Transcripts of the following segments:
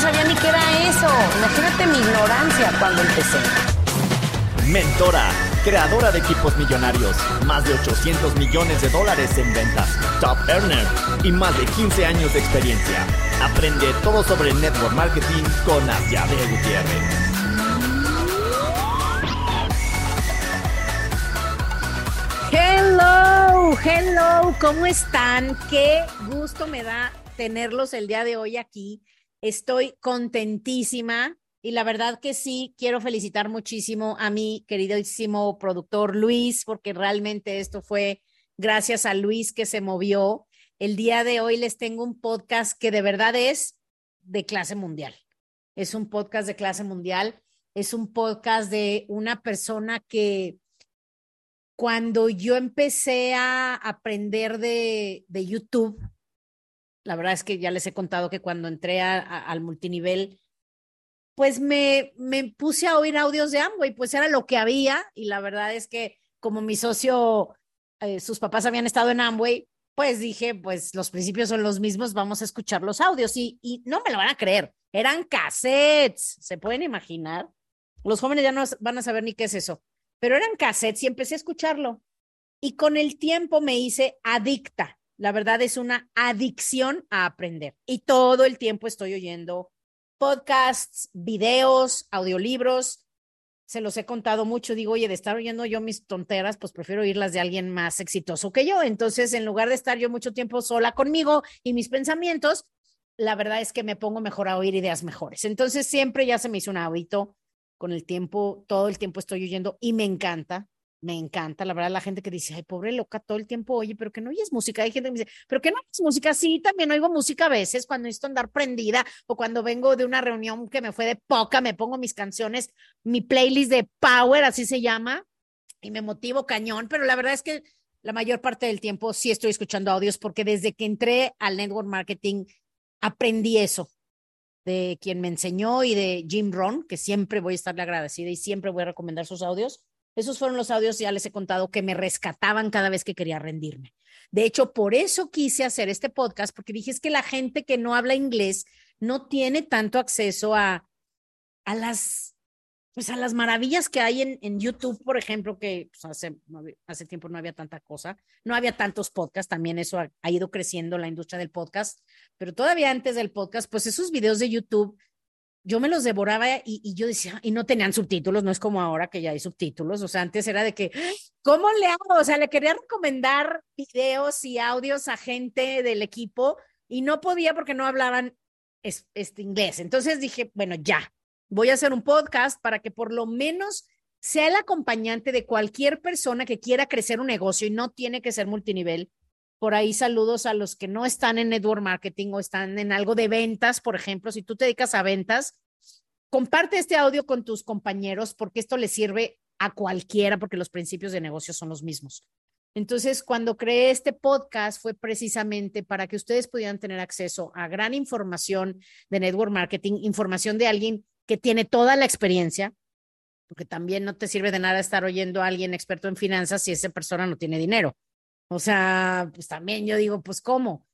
sabía ni qué era eso. Imagínate mi ignorancia cuando empecé. Mentora, creadora de equipos millonarios, más de 800 millones de dólares en ventas, top earner y más de 15 años de experiencia. Aprende todo sobre network marketing con Asiade Gutiérrez. Hello, hello, ¿cómo están? Qué gusto me da tenerlos el día de hoy aquí. Estoy contentísima y la verdad que sí, quiero felicitar muchísimo a mi queridísimo productor Luis, porque realmente esto fue gracias a Luis que se movió. El día de hoy les tengo un podcast que de verdad es de clase mundial. Es un podcast de clase mundial. Es un podcast de una persona que cuando yo empecé a aprender de, de YouTube, la verdad es que ya les he contado que cuando entré al multinivel, pues me, me puse a oír audios de Amway, pues era lo que había y la verdad es que como mi socio, eh, sus papás habían estado en Amway, pues dije, pues los principios son los mismos, vamos a escuchar los audios y, y no me lo van a creer, eran cassettes, ¿se pueden imaginar? Los jóvenes ya no van a saber ni qué es eso, pero eran cassettes y empecé a escucharlo y con el tiempo me hice adicta. La verdad es una adicción a aprender y todo el tiempo estoy oyendo podcasts, videos, audiolibros. Se los he contado mucho. Digo, oye, de estar oyendo yo mis tonteras, pues prefiero oírlas de alguien más exitoso que yo. Entonces, en lugar de estar yo mucho tiempo sola conmigo y mis pensamientos, la verdad es que me pongo mejor a oír ideas mejores. Entonces, siempre ya se me hizo un hábito. Con el tiempo, todo el tiempo estoy oyendo y me encanta me encanta, la verdad, la gente que dice, ay, pobre loca, todo el tiempo oye, pero que no oyes música. Hay gente que me dice, pero que no oyes música. Sí, también oigo música a veces cuando necesito andar prendida o cuando vengo de una reunión que me fue de poca, me pongo mis canciones, mi playlist de Power, así se llama, y me motivo cañón, pero la verdad es que la mayor parte del tiempo sí estoy escuchando audios porque desde que entré al network marketing aprendí eso de quien me enseñó y de Jim Ron, que siempre voy a estarle agradecida y siempre voy a recomendar sus audios esos fueron los audios, ya les he contado, que me rescataban cada vez que quería rendirme. De hecho, por eso quise hacer este podcast, porque dije es que la gente que no habla inglés no tiene tanto acceso a, a las pues a las maravillas que hay en, en YouTube, por ejemplo, que pues, hace, hace tiempo no había tanta cosa, no había tantos podcasts, también eso ha, ha, ido creciendo la industria del podcast, pero todavía antes del podcast, pues esos videos de YouTube yo me los devoraba y, yo decía, y no tenían subtítulos, no es como ahora que ya hay subtítulos, o sea, antes era de que, ¿cómo le hago? O sea, le quería recomendar videos y audios a gente del equipo y no podía porque no hablaban es, este inglés. Entonces dije, bueno, ya, voy a hacer un podcast para que por lo menos sea el acompañante de cualquier persona que quiera crecer un negocio y no tiene que ser multinivel, por ahí saludos a los que no están en network marketing o están en algo de ventas, por ejemplo, si tú te dedicas a ventas, comparte este audio con tus compañeros porque esto le sirve a cualquiera porque los principios de negocio son los mismos. Entonces, cuando creé este podcast fue precisamente para que ustedes pudieran tener acceso a gran información de network marketing, información de alguien que tiene toda la experiencia, porque también no te sirve de nada estar oyendo a alguien experto en finanzas si esa persona no tiene dinero. O sea, pues también yo digo, pues cómo.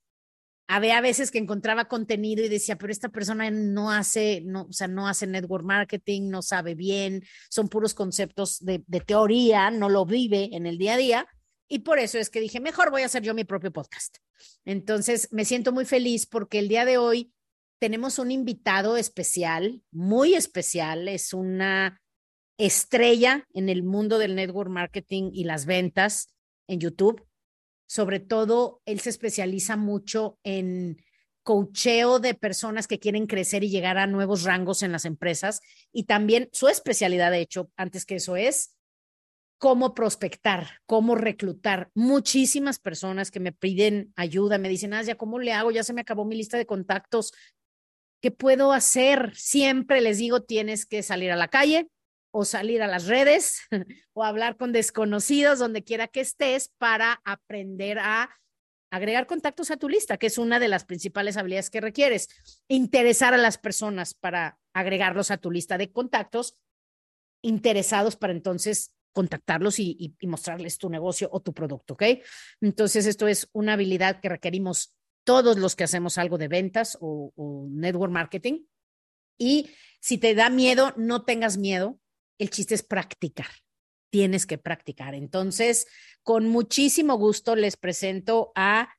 Había veces que encontraba contenido y decía, pero esta persona no hace, no, o sea, no hace network marketing, no sabe bien, son puros conceptos de, de teoría, no lo vive en el día a día. Y por eso es que dije, mejor voy a hacer yo mi propio podcast. Entonces, me siento muy feliz porque el día de hoy tenemos un invitado especial, muy especial, es una estrella en el mundo del network marketing y las ventas en YouTube sobre todo, él se especializa mucho en coacheo de personas que quieren crecer y llegar a nuevos rangos en las empresas. Y también su especialidad, de hecho, antes que eso es cómo prospectar, cómo reclutar. Muchísimas personas que me piden ayuda, me dicen, ah, ya, ¿cómo le hago? Ya se me acabó mi lista de contactos. ¿Qué puedo hacer? Siempre les digo, tienes que salir a la calle o salir a las redes o hablar con desconocidos, donde quiera que estés, para aprender a agregar contactos a tu lista, que es una de las principales habilidades que requieres. Interesar a las personas para agregarlos a tu lista de contactos interesados para entonces contactarlos y, mostrarles tu negocio o tu producto, ¿ok? Entonces, esto es una habilidad que requerimos todos los que hacemos algo de ventas o, o network marketing. Y si te da miedo, no tengas miedo. El chiste es practicar. Tienes que practicar. Entonces, con muchísimo gusto les presento a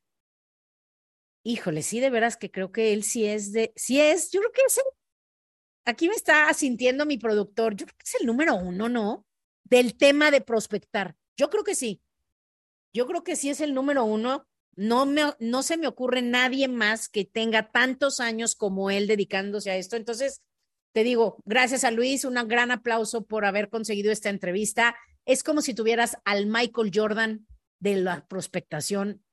híjole, sí, de veras que creo que él sí es de, sí es, yo creo que es el, aquí me está sintiendo mi productor, yo creo que es el número uno, ¿no? del tema de prospectar. Yo creo que sí. Yo creo que sí es el número uno. No, me, no se me ocurre nadie más que tenga tantos años como él dedicándose a esto. Entonces, te digo, gracias a Luis, un gran aplauso por haber conseguido esta entrevista. Es como si tuvieras al Michael Jordan de la prospectación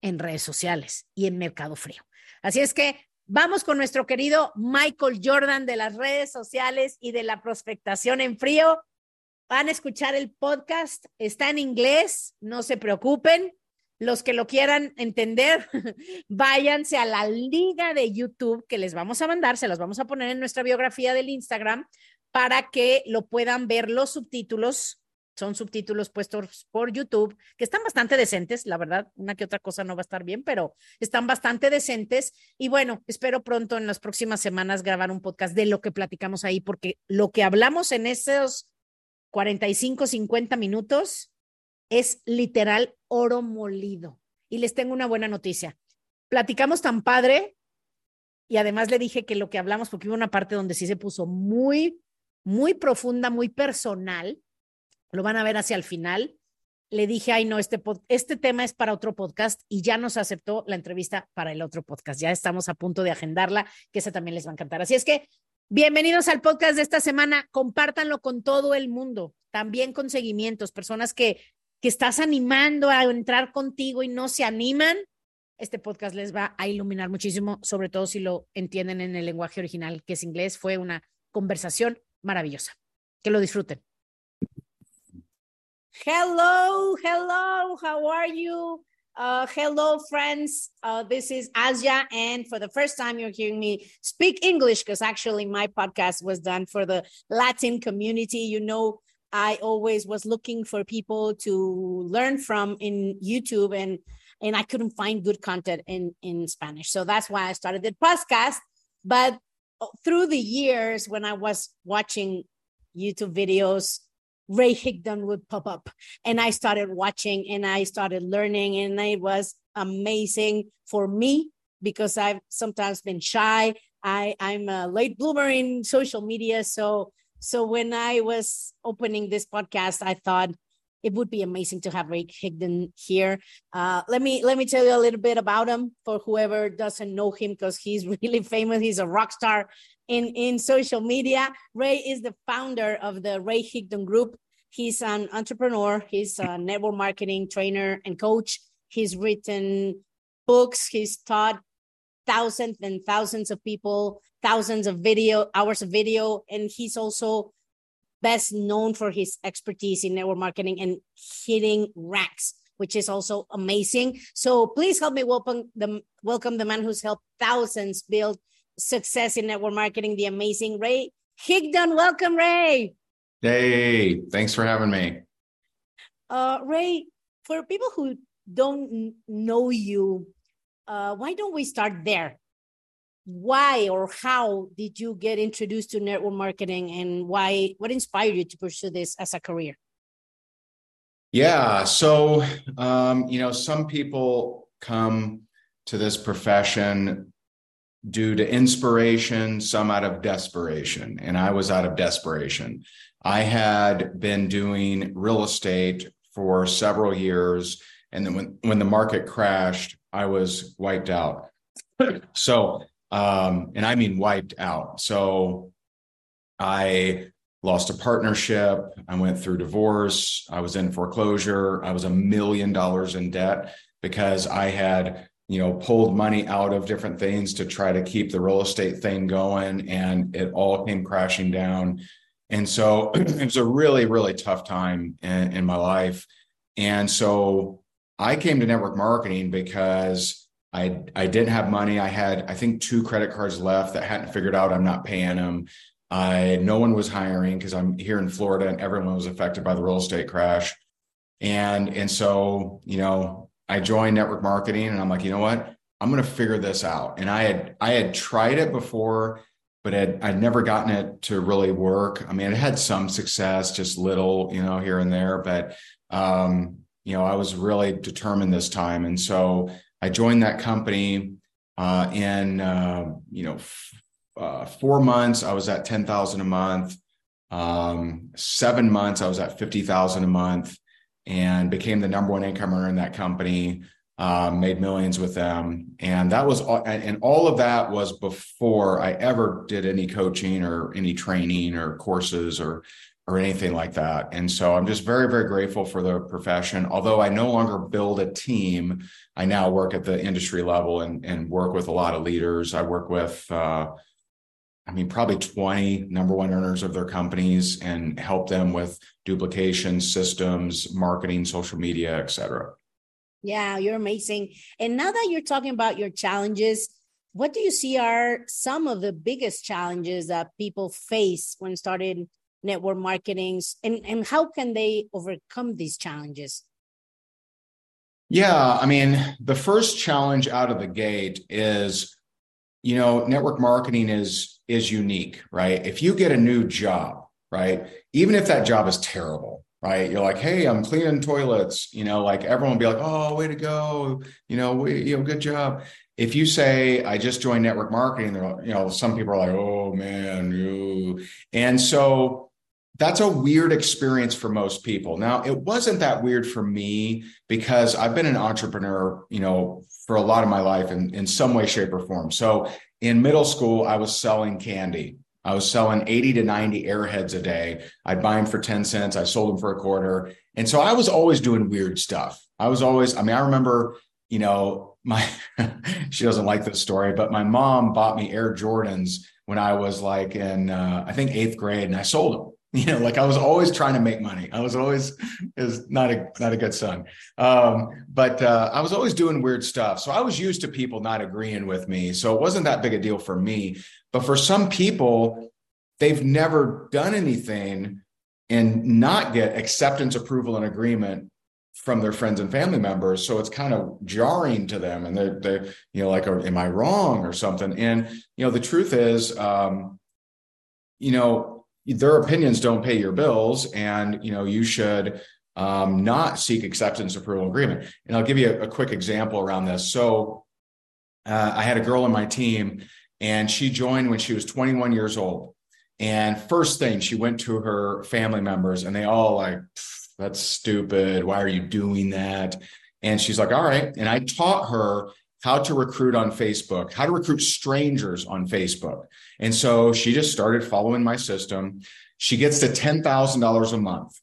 en redes sociales y en Mercado Frío. Así es que vamos con nuestro querido Michael Jordan de las redes sociales y de la prospectación en frío. Van a escuchar el podcast, está en inglés, no se preocupen. Los que lo quieran entender, váyanse a la liga de YouTube que les vamos a mandar, se las vamos a poner en nuestra biografía del Instagram para que lo puedan ver los subtítulos. Son subtítulos puestos por YouTube, que están bastante decentes, la verdad, una que otra cosa no va a estar bien, pero están bastante decentes. Y bueno, espero pronto en las próximas semanas grabar un podcast de lo que platicamos ahí, porque lo que hablamos en esos 45, 50 minutos, es literal oro molido. Y les tengo una buena noticia. Platicamos tan padre y además le dije que lo que hablamos, porque hubo una parte donde sí se puso muy, muy profunda, muy personal, lo van a ver hacia el final. Le dije, ay, no, este, este tema es para otro podcast y ya nos aceptó la entrevista para el otro podcast. Ya estamos a punto de agendarla, que esa también les va a encantar. Así es que Bienvenidos al podcast de esta semana. Compártanlo con todo el mundo, también con seguimientos, personas que, que estás animando a entrar contigo y no se animan. Este podcast les va a iluminar muchísimo, sobre todo si lo entienden en el lenguaje original, que es inglés. Fue una conversación maravillosa. Que lo disfruten. Hello, hello, how are you? Uh, hello, friends. Uh, this is Asia. And for the first time, you're hearing me speak English because actually my podcast was done for the Latin community. You know, I always was looking for people to learn from in YouTube and and I couldn't find good content in in Spanish. So that's why I started the podcast. But uh, through the years when I was watching YouTube videos Ray Higdon would pop up. And I started watching and I started learning, and it was amazing for me because I've sometimes been shy. I, I'm a late bloomer in social media. So so when I was opening this podcast, I thought it would be amazing to have Ray Higdon here. Uh, let me let me tell you a little bit about him for whoever doesn't know him because he's really famous. He's a rock star in, in social media. Ray is the founder of the Ray Higdon Group. He's an entrepreneur, he's a network marketing trainer and coach. He's written books, he's taught thousands and thousands of people, thousands of video hours of video, and he's also best known for his expertise in network marketing and hitting ranks, which is also amazing. So please help me welcome the welcome the man who's helped thousands build success in network marketing, the amazing Ray Higdon. Welcome, Ray. Hey, thanks for having me. Uh, Ray, for people who don't know you, uh, why don't we start there? Why or how did you get introduced to network marketing and why, what inspired you to pursue this as a career? Yeah, so, um, you know, some people come to this profession due to inspiration, some out of desperation. And I was out of desperation. I had been doing real estate for several years. And then when, when the market crashed, I was wiped out. so, um, and I mean wiped out. So I lost a partnership. I went through divorce. I was in foreclosure. I was a million dollars in debt because I had you know, pulled money out of different things to try to keep the real estate thing going, and it all came crashing down. And so it was a really, really tough time in, in my life. And so I came to network marketing because I I didn't have money. I had I think two credit cards left that hadn't figured out I'm not paying them. I no one was hiring because I'm here in Florida and everyone was affected by the real estate crash. And and so, you know, I joined network marketing and I'm like, you know what? I'm going to figure this out. And I had I had tried it before, but I'd, I'd never gotten it to really work. I mean, it had some success, just little, you know, here and there, but um, you know, I was really determined this time. And so I joined that company uh, in, uh, you know, f- uh, four months, I was at 10,000 a month. Um, seven months, I was at 50,000 a month and became the number one income earner in that company. Um, made millions with them, and that was all, and all of that was before I ever did any coaching or any training or courses or or anything like that. And so I'm just very, very grateful for the profession. Although I no longer build a team, I now work at the industry level and, and work with a lot of leaders. I work with, uh, I mean, probably 20 number one earners of their companies and help them with duplication, systems, marketing, social media, et cetera. Yeah, you're amazing. And now that you're talking about your challenges, what do you see are some of the biggest challenges that people face when starting network marketings and, and how can they overcome these challenges? Yeah, I mean, the first challenge out of the gate is, you know, network marketing is is unique, right? If you get a new job, right, even if that job is terrible, right, you're like, hey, I'm cleaning toilets, you know, like everyone will be like, oh, way to go, you know, we, you know, good job. If you say I just joined network marketing, they're, you know, some people are like, oh man, you, and so that's a weird experience for most people. Now, it wasn't that weird for me because I've been an entrepreneur, you know, for a lot of my life in, in some way, shape, or form. So in middle school, I was selling candy. I was selling 80 to 90 airheads a day. I'd buy them for 10 cents. I sold them for a quarter. And so I was always doing weird stuff. I was always, I mean, I remember, you know, my, she doesn't like this story, but my mom bought me Air Jordans when I was like in, uh, I think eighth grade and I sold them you know like i was always trying to make money. I was always is not a not a good son. Um, but uh, i was always doing weird stuff. So i was used to people not agreeing with me. So it wasn't that big a deal for me. But for some people they've never done anything and not get acceptance approval and agreement from their friends and family members. So it's kind of jarring to them and they're, they you know like am i wrong or something? And you know the truth is um, you know their opinions don't pay your bills and you know you should um, not seek acceptance approval agreement. And i'll give you a, a quick example around this. So uh, i had a girl on my team and she joined when she was 21 years old. And first thing she went to her family members and they all like that's stupid. Why are you doing that? And she's like all right. And i taught her how to recruit on Facebook, how to recruit strangers on Facebook. And so she just started following my system. She gets to $10,000 a month.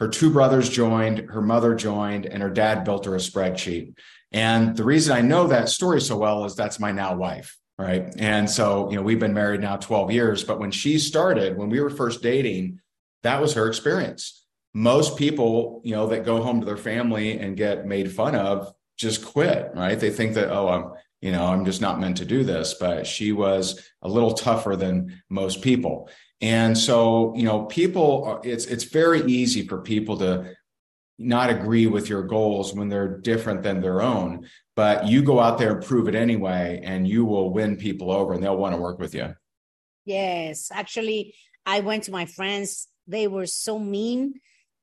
Her two brothers joined, her mother joined, and her dad built her a spreadsheet. And the reason I know that story so well is that's my now wife. Right. And so, you know, we've been married now 12 years, but when she started, when we were first dating, that was her experience. Most people, you know, that go home to their family and get made fun of just quit, right? They think that, oh, I'm, you know, I'm just not meant to do this. But she was a little tougher than most people. And so, you know, people, are, it's, it's very easy for people to not agree with your goals when they're different than their own. But you go out there and prove it anyway, and you will win people over and they'll want to work with you. Yes. Actually, I went to my friends. They were so mean.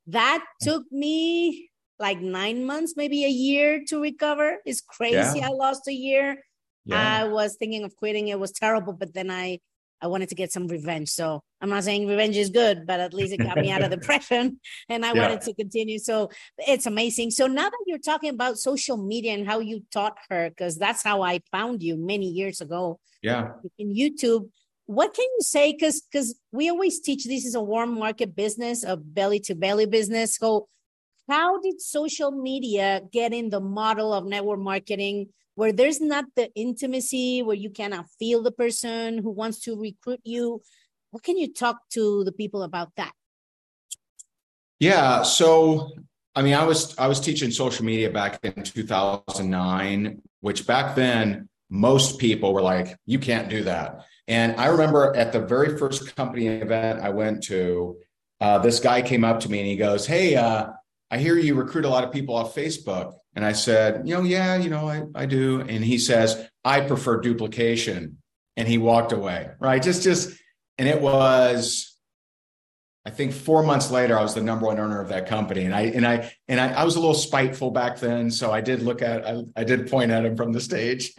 That mm. took me like nine months, maybe a year to recover. It's crazy. Yeah. I lost a year. Yeah. I was thinking of quitting. It was terrible, but then I I wanted to get some revenge. So I'm not saying revenge is good, but at least it got me out of depression and I yeah. wanted to continue. So it's amazing. So now that you're talking about social media and how you taught her, because that's how I found you many years ago. Yeah. In YouTube. What can you say? Because because we always teach this is a warm market business, a belly to belly business. So how did social media get in the model of network marketing? where there's not the intimacy, where you cannot feel the person who wants to recruit you. What can you talk to the people about that? Yeah. So, I mean, I was I was teaching social media back in 2009, which back then most people were like, "You can't do that." And I remember at the very first company event I went to, uh, this guy came up to me and he goes, "Hey, uh, I hear you recruit a lot of people off Facebook." And I said, "You know, yeah, you know, I I do." And he says, "I prefer duplication." And he walked away. Right? Just just, and it was I think four months later, I was the number one earner of that company, and I and I and I, I was a little spiteful back then, so I did look at I, I did point at him from the stage,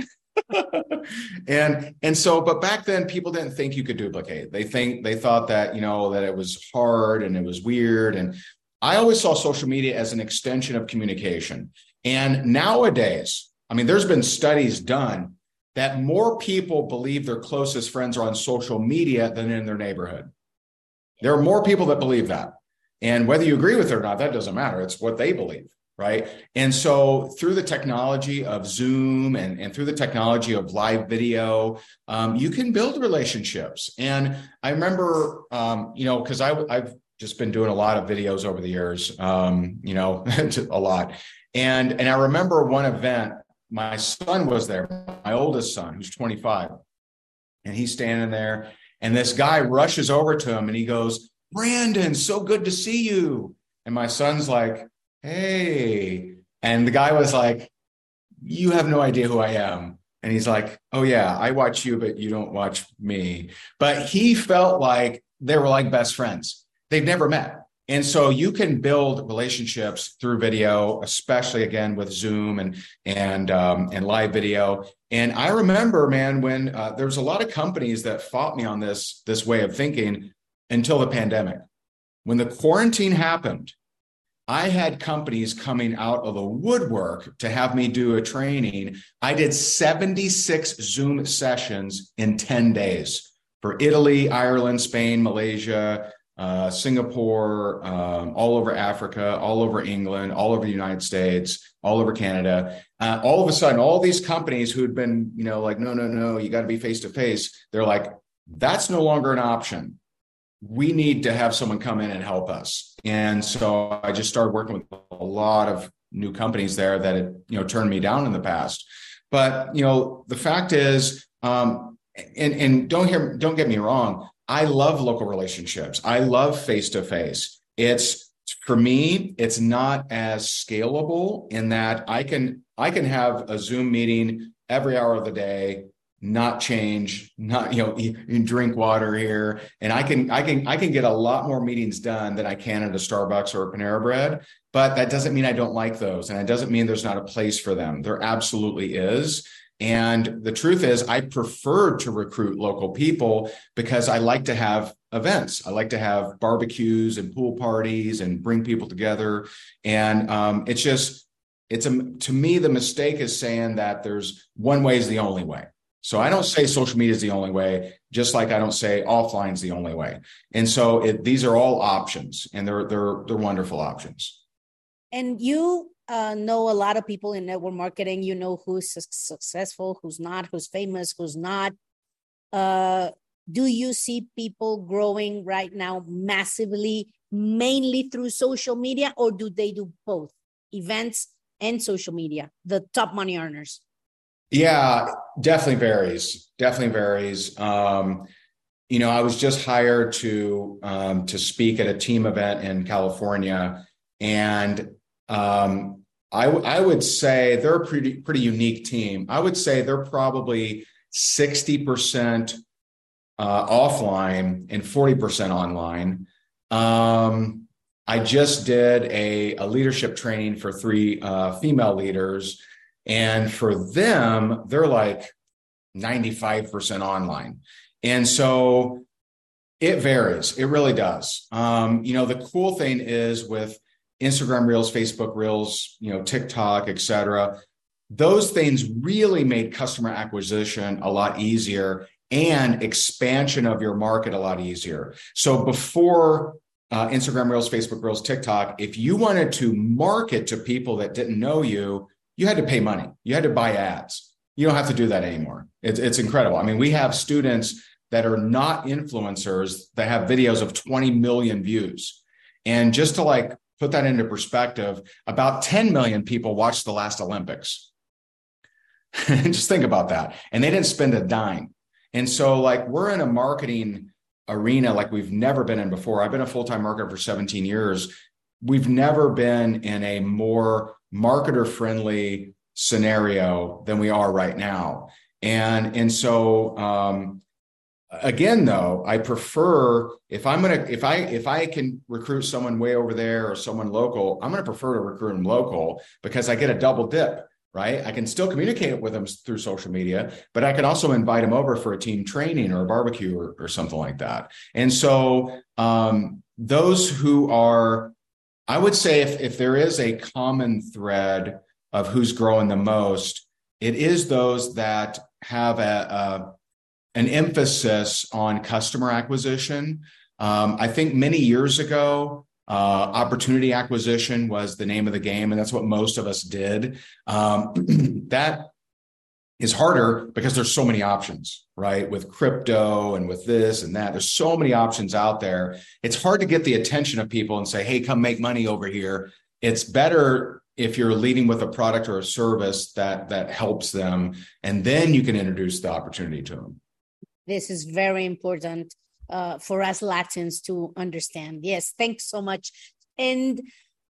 and and so but back then people didn't think you could duplicate. They think they thought that you know that it was hard and it was weird, and I always saw social media as an extension of communication. And nowadays, I mean, there's been studies done that more people believe their closest friends are on social media than in their neighborhood. There are more people that believe that. And whether you agree with it or not, that doesn't matter. It's what they believe. Right. And so through the technology of Zoom and, and through the technology of live video, um, you can build relationships. And I remember, um, you know, because I've just been doing a lot of videos over the years, um, you know, a lot. And, and I remember one event, my son was there, my oldest son, who's 25, and he's standing there and this guy rushes over to him and he goes, Brandon, so good to see you. And my son's like, hey. And the guy was like, you have no idea who I am. And he's like, oh, yeah, I watch you, but you don't watch me. But he felt like they were like best friends. They've never met. And so you can build relationships through video, especially again with Zoom and and um, and live video. And I remember, man, when uh, there was a lot of companies that fought me on this this way of thinking until the pandemic. When the quarantine happened, I had companies coming out of the woodwork to have me do a training. I did 76 Zoom sessions in 10 days for Italy, Ireland, Spain, Malaysia, uh, Singapore, um, all over Africa, all over England, all over the United States, all over Canada. Uh, all of a sudden, all these companies who'd been, you know, like, no, no, no, you got to be face to face, they're like, that's no longer an option. We need to have someone come in and help us. And so I just started working with a lot of new companies there that had, you know, turned me down in the past. But, you know, the fact is, um, and, and don't hear, don't get me wrong I love local relationships. I love face to face. It's for me, it's not as scalable in that I can I can have a Zoom meeting every hour of the day, not change, not you know, you drink water here, and I can I can I can get a lot more meetings done than I can at a Starbucks or a Panera Bread. But that doesn't mean I don't like those, and it doesn't mean there's not a place for them. There absolutely is. And the truth is, I prefer to recruit local people because I like to have events. I like to have barbecues and pool parties and bring people together. And um, it's just, it's a, to me, the mistake is saying that there's one way is the only way. So I don't say social media is the only way, just like I don't say offline is the only way. And so it, these are all options, and they're they're they're wonderful options. And you uh, know a lot of people in network marketing. You know who's successful, who's not, who's famous, who's not. Uh, do you see people growing right now massively, mainly through social media, or do they do both events and social media? The top money earners. Yeah, definitely varies. Definitely varies. Um, you know, I was just hired to um, to speak at a team event in California, and um, I, w- I would say they're a pretty pretty unique team. I would say they're probably sixty percent uh, offline and forty percent online. Um, I just did a, a leadership training for three uh, female leaders, and for them, they're like ninety five percent online, and so it varies. It really does. Um, you know, the cool thing is with Instagram Reels, Facebook Reels, you know, TikTok, etc. Those things really made customer acquisition a lot easier and expansion of your market a lot easier. So before uh, Instagram Reels, Facebook Reels, TikTok, if you wanted to market to people that didn't know you, you had to pay money. You had to buy ads. You don't have to do that anymore. It's, it's incredible. I mean, we have students that are not influencers that have videos of 20 million views. And just to like put that into perspective, about 10 million people watched the last Olympics. just think about that. And they didn't spend a dime. And so, like, we're in a marketing arena like we've never been in before. I've been a full time marketer for 17 years. We've never been in a more marketer friendly scenario than we are right now. And and so um, again though i prefer if i'm gonna if i if i can recruit someone way over there or someone local i'm gonna prefer to recruit them local because i get a double dip right? I can still communicate with them through social media but i can also invite them over for a team training or a barbecue or, or something like that. And so um, those who are i would say if if there is a common thread of who's growing the most it is those that have a, a an emphasis on customer acquisition. Um, I think many years ago, uh, opportunity acquisition was the name of the game, and that's what most of us did. Um, that is harder because there's so many options, right? With crypto and with this and that, there's so many options out there. It's hard to get the attention of people and say, "Hey, come make money over here." It's better if you're leading with a product or a service that that helps them, and then you can introduce the opportunity to them. This is very important uh, for us Latins to understand. Yes, thanks so much. And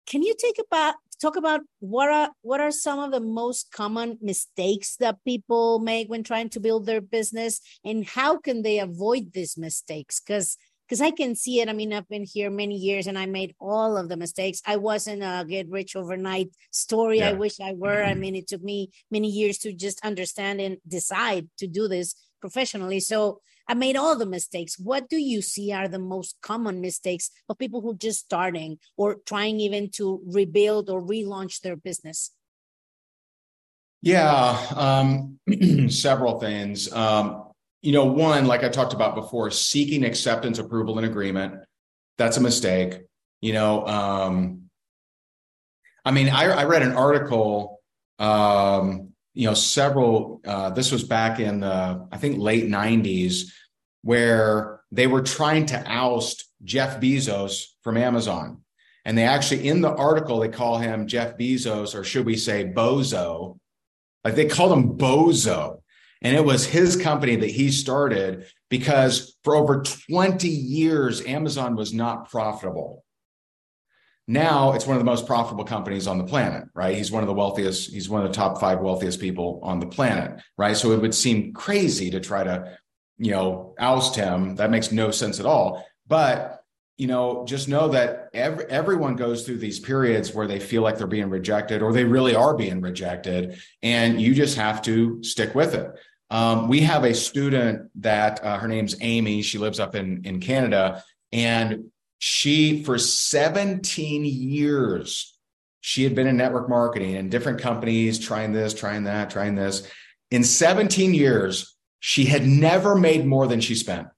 can you take about talk about what are what are some of the most common mistakes that people make when trying to build their business, and how can they avoid these mistakes? Because because I can see it. I mean, I've been here many years and I made all of the mistakes. I wasn't a get rich overnight story. Yeah. I wish I were. I mean, it took me many years to just understand and decide to do this professionally. So I made all the mistakes. What do you see are the most common mistakes of people who just starting or trying even to rebuild or relaunch their business? Yeah, um, several things. Um, you know, one, like I talked about before, seeking acceptance, approval, and agreement. That's a mistake. You know, um, I mean, I, I read an article um, you know several uh, this was back in the i think late 90s where they were trying to oust jeff bezos from amazon. And they actually in the article they call him jeff bezos or should we say bozo? Like they called him bozo. And it was his company that he started because for over 20 years amazon was not profitable now it's one of the most profitable companies on the planet, right? He's one of the wealthiest, he's one of the top five wealthiest people on the planet, right? So it would seem crazy to try to, you know, oust him. That makes no sense at all. But, you know, just know that every, everyone goes through these periods where they feel like they're being rejected or they really are being rejected. And you just have to stick with it. Um, we have a student that uh, her name's Amy. She lives up in, in Canada. And she, for 17 years, she had been in network marketing and different companies, trying this, trying that, trying this. In 17 years, she had never made more than she spent.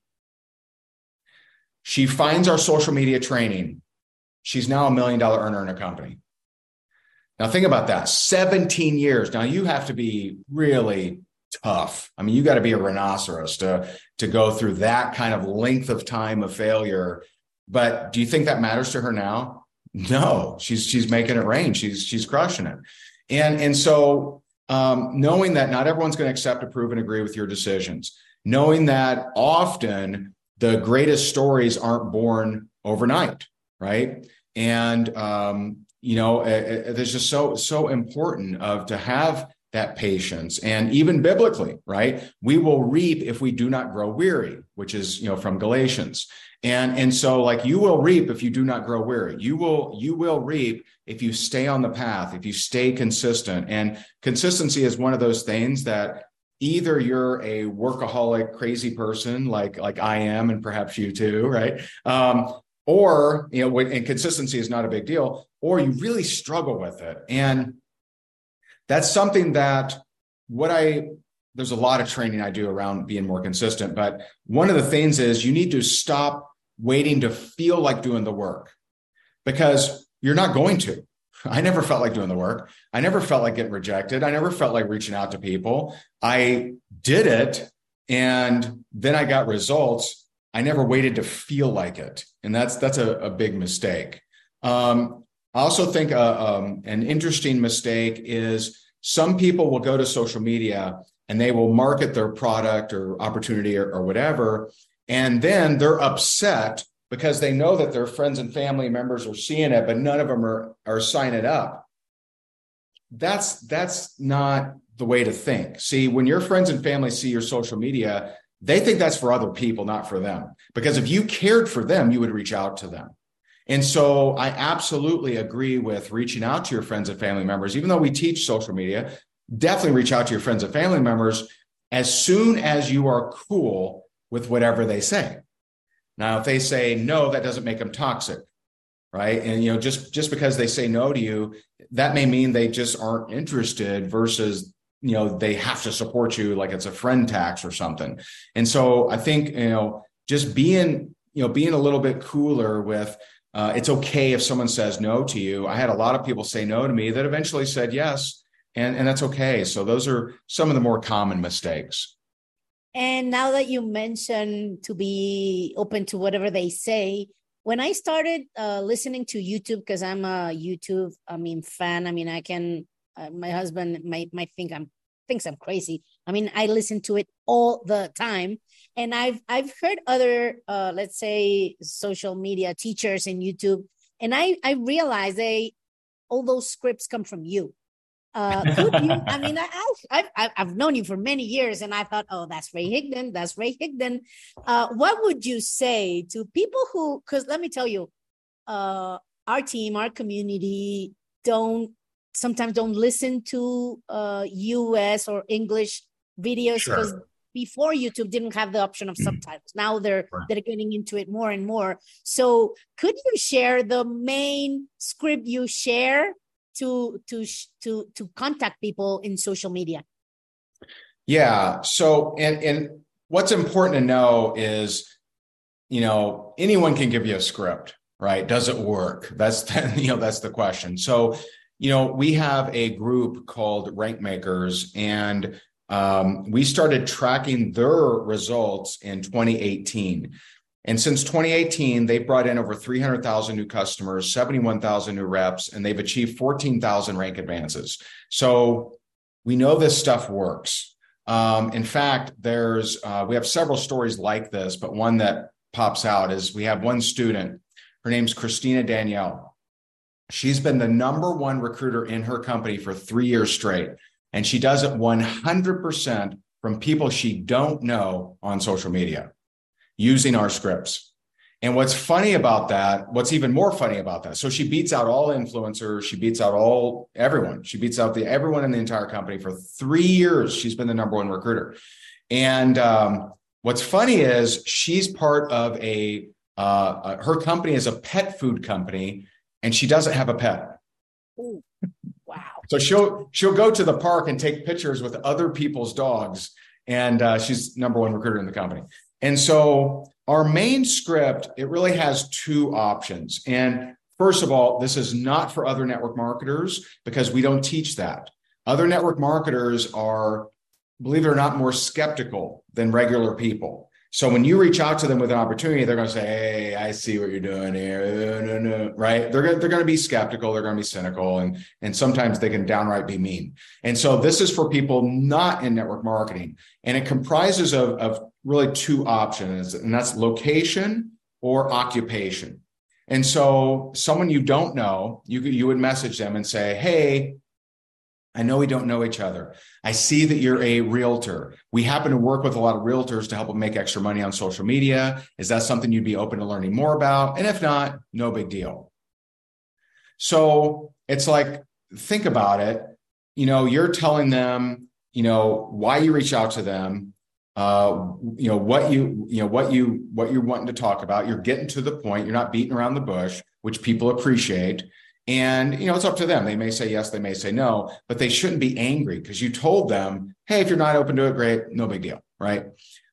She finds our social media training. She's now a million dollar earner in a company. Now, think about that 17 years. Now, you have to be really tough. I mean, you got to be a rhinoceros to, to go through that kind of length of time of failure but do you think that matters to her now? No, she's she's making it rain. She's she's crushing it. And and so um, knowing that not everyone's going to accept, approve, and agree with your decisions, knowing that often the greatest stories aren't born overnight, right? And um, you know, it, it, just so so important of to have that patience and even biblically right we will reap if we do not grow weary which is you know from galatians and and so like you will reap if you do not grow weary. You will you will reap if you stay on the path if you stay consistent. And consistency is one of those things that either you're a workaholic crazy person like like i am and perhaps you too right? Um, or you know and consistency is not a big deal or you really struggle with it. And that's something that what i there's a lot of training i do around being more consistent but one of the things is you need to stop waiting to feel like doing the work because you're not going to. I never felt like doing the work. I never felt like getting rejected. I never felt like reaching out to people. I did it and then I got results. I never waited to feel like it. And that's that's a, a big mistake. Um, I also think uh, um, an interesting mistake is some people will go to social media and they will market their product or opportunity or, or whatever. And then they're upset because they know that their friends and family members are seeing it, but none of them are, are signing up. That's that's not the way to think. See, when your friends and family see your social media, they think that's for other people, not for them. Because if you cared for them, you would reach out to them. And so I absolutely agree with reaching out to your friends and family members, even though we teach social media, definitely reach out to your friends and family members as soon as you are cool with whatever they say. Now, if they say no, that doesn't make them toxic, right? And you know, just just because they say no to you, that may mean they just aren't interested versus you know they have to support you like it's a friend tax or something. And so I think you know just being you know being a little bit cooler with uh, it's okay if someone says no to you. I had a lot of people say no to me that eventually said yes, and and that's okay. So those are some of the more common mistakes. And now that you mentioned to be open to whatever they say, when I started uh, listening to YouTube, because I'm a YouTube, I mean, fan. I mean, I can. Uh, my husband might might think I'm thinks I'm crazy. I mean, I listen to it all the time, and I've I've heard other, uh, let's say, social media teachers in YouTube, and I I realize they all those scripts come from you. Uh, could you? I mean, I, I've, I've, I've known you for many years, and I thought, oh, that's Ray Higdon. That's Ray Higdon. Uh, what would you say to people who? Because let me tell you, uh, our team, our community, don't sometimes don't listen to uh, U.S. or English videos because sure. before YouTube didn't have the option of subtitles. Now they're right. they're getting into it more and more. So, could you share the main script you share to to to to contact people in social media? Yeah. So, and and what's important to know is, you know, anyone can give you a script, right? Does it work? That's the, you know that's the question. So, you know, we have a group called Rank Makers, and um, we started tracking their results in 2018. And since 2018, they've brought in over 300,000 new customers, 71,000 new reps, and they've achieved 14,000 rank advances. So we know this stuff works. Um, in fact, there's uh, we have several stories like this, but one that pops out is we have one student. Her name's Christina Danielle. She's been the number one recruiter in her company for three years straight, and she does it 100% from people she don't know on social media using our scripts. And what's funny about that, what's even more funny about that, so she beats out all influencers, she beats out all everyone, she beats out the everyone in the entire company for three years. She's been the number one recruiter. And um, what's funny is she's part of a uh, uh, her company is a pet food company, and she doesn't have a pet. Ooh, wow! So she'll she'll go to the park and take pictures with other people's dogs, and uh, she's number one recruiter in the company. And so our main script, it really has two options. And first of all, this is not for other network marketers because we don't teach that. Other network marketers are, believe it or not, more skeptical than regular people. So when you reach out to them with an opportunity, they're going to say, "Hey, I see what you're doing here," uh, no, no, right? They're going, they're going to be skeptical, they're going to be cynical, and and sometimes they can downright be mean. And so this is for people not in network marketing, and it comprises of of really two options, and that's location or occupation. And so someone you don't know, you you would message them and say, "Hey, I know we don't know each other. I see that you're a realtor. We happen to work with a lot of realtors to help them make extra money on social media. Is that something you'd be open to learning more about? And if not, no big deal. So it's like, think about it. You know, you're telling them, you know, why you reach out to them, uh, you know, what you, you know, what you, what you're wanting to talk about. You're getting to the point. You're not beating around the bush, which people appreciate. And you know, it's up to them. They may say yes, they may say no, but they shouldn't be angry because you told them, hey, if you're not open to it, great, no big deal, right?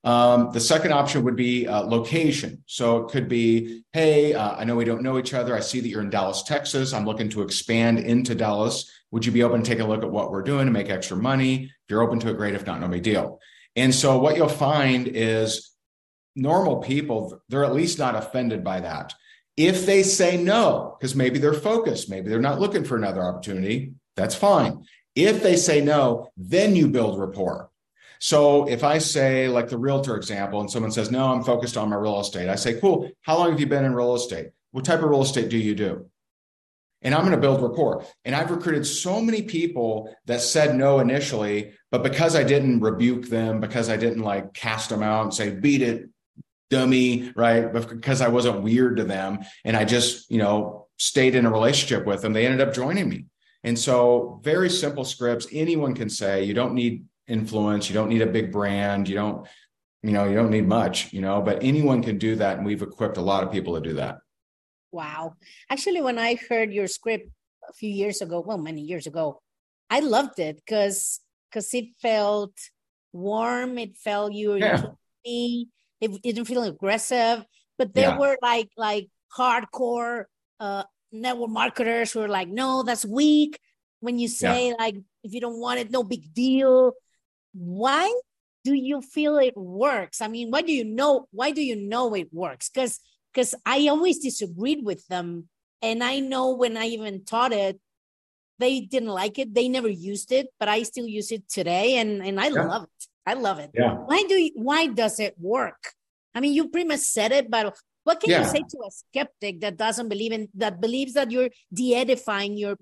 Um, the second option would be uh, location. So it could be, hey, uh, I know we don't know each other. I see that you're in Dallas, Texas. I'm looking to expand into Dallas. Would you be open to take a look at what we're doing to make extra money? If you're open to it, great. If not, no big deal. And so what you'll find is normal people, they're at least not offended by that. If they say no, because maybe they're focused, maybe they're not looking for another opportunity, that's fine. If they say no, then you build rapport. So if I say, like the realtor example, and someone says, No, I'm focused on my real estate, I say, Cool. How long have you been in real estate? What type of real estate do you do? And I'm going to build rapport. And I've recruited so many people that said no initially, but because I didn't rebuke them, because I didn't like cast them out and say, beat it, dummy, right? Because I wasn't weird to them. And I just, you know, stayed in a relationship with them, they ended up joining me. And so, very simple scripts. Anyone can say, you don't need influence. You don't need a big brand. You don't, you know, you don't need much, you know, but anyone can do that. And we've equipped a lot of people to do that. Wow. Actually, when I heard your script a few years ago, well, many years ago, I loved it because because it felt warm. It felt you yeah. me. It didn't feel aggressive, but there yeah. were like like hardcore uh network marketers who were like, no, that's weak. When you say yeah. like if you don't want it, no big deal why do you feel it works? I mean, why do you know? Why do you know it works? Because because I always disagreed with them, and I know when I even taught it, they didn't like it. They never used it, but I still use it today, and and I yeah. love it. I love it. Yeah. Why do you, why does it work? I mean, you pretty much said it, but what can yeah. you say to a skeptic that doesn't believe in that believes that you're de-edifying your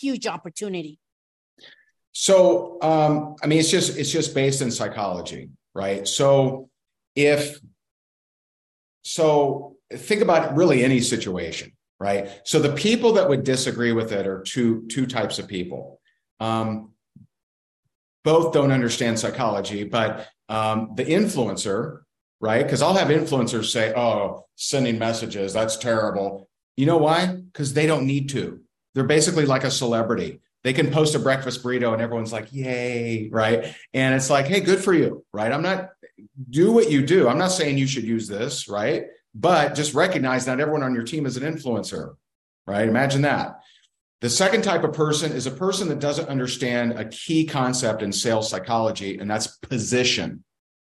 huge opportunity? So, um, I mean, it's just it's just based in psychology, right? So, if so, think about really any situation, right? So, the people that would disagree with it are two two types of people. Um, both don't understand psychology, but um, the influencer, right? Because I'll have influencers say, "Oh, sending messages that's terrible." You know why? Because they don't need to. They're basically like a celebrity they can post a breakfast burrito and everyone's like, yay, right? And it's like, hey, good for you, right? I'm not, do what you do. I'm not saying you should use this, right? But just recognize not everyone on your team is an influencer, right? Imagine that. The second type of person is a person that doesn't understand a key concept in sales psychology, and that's position.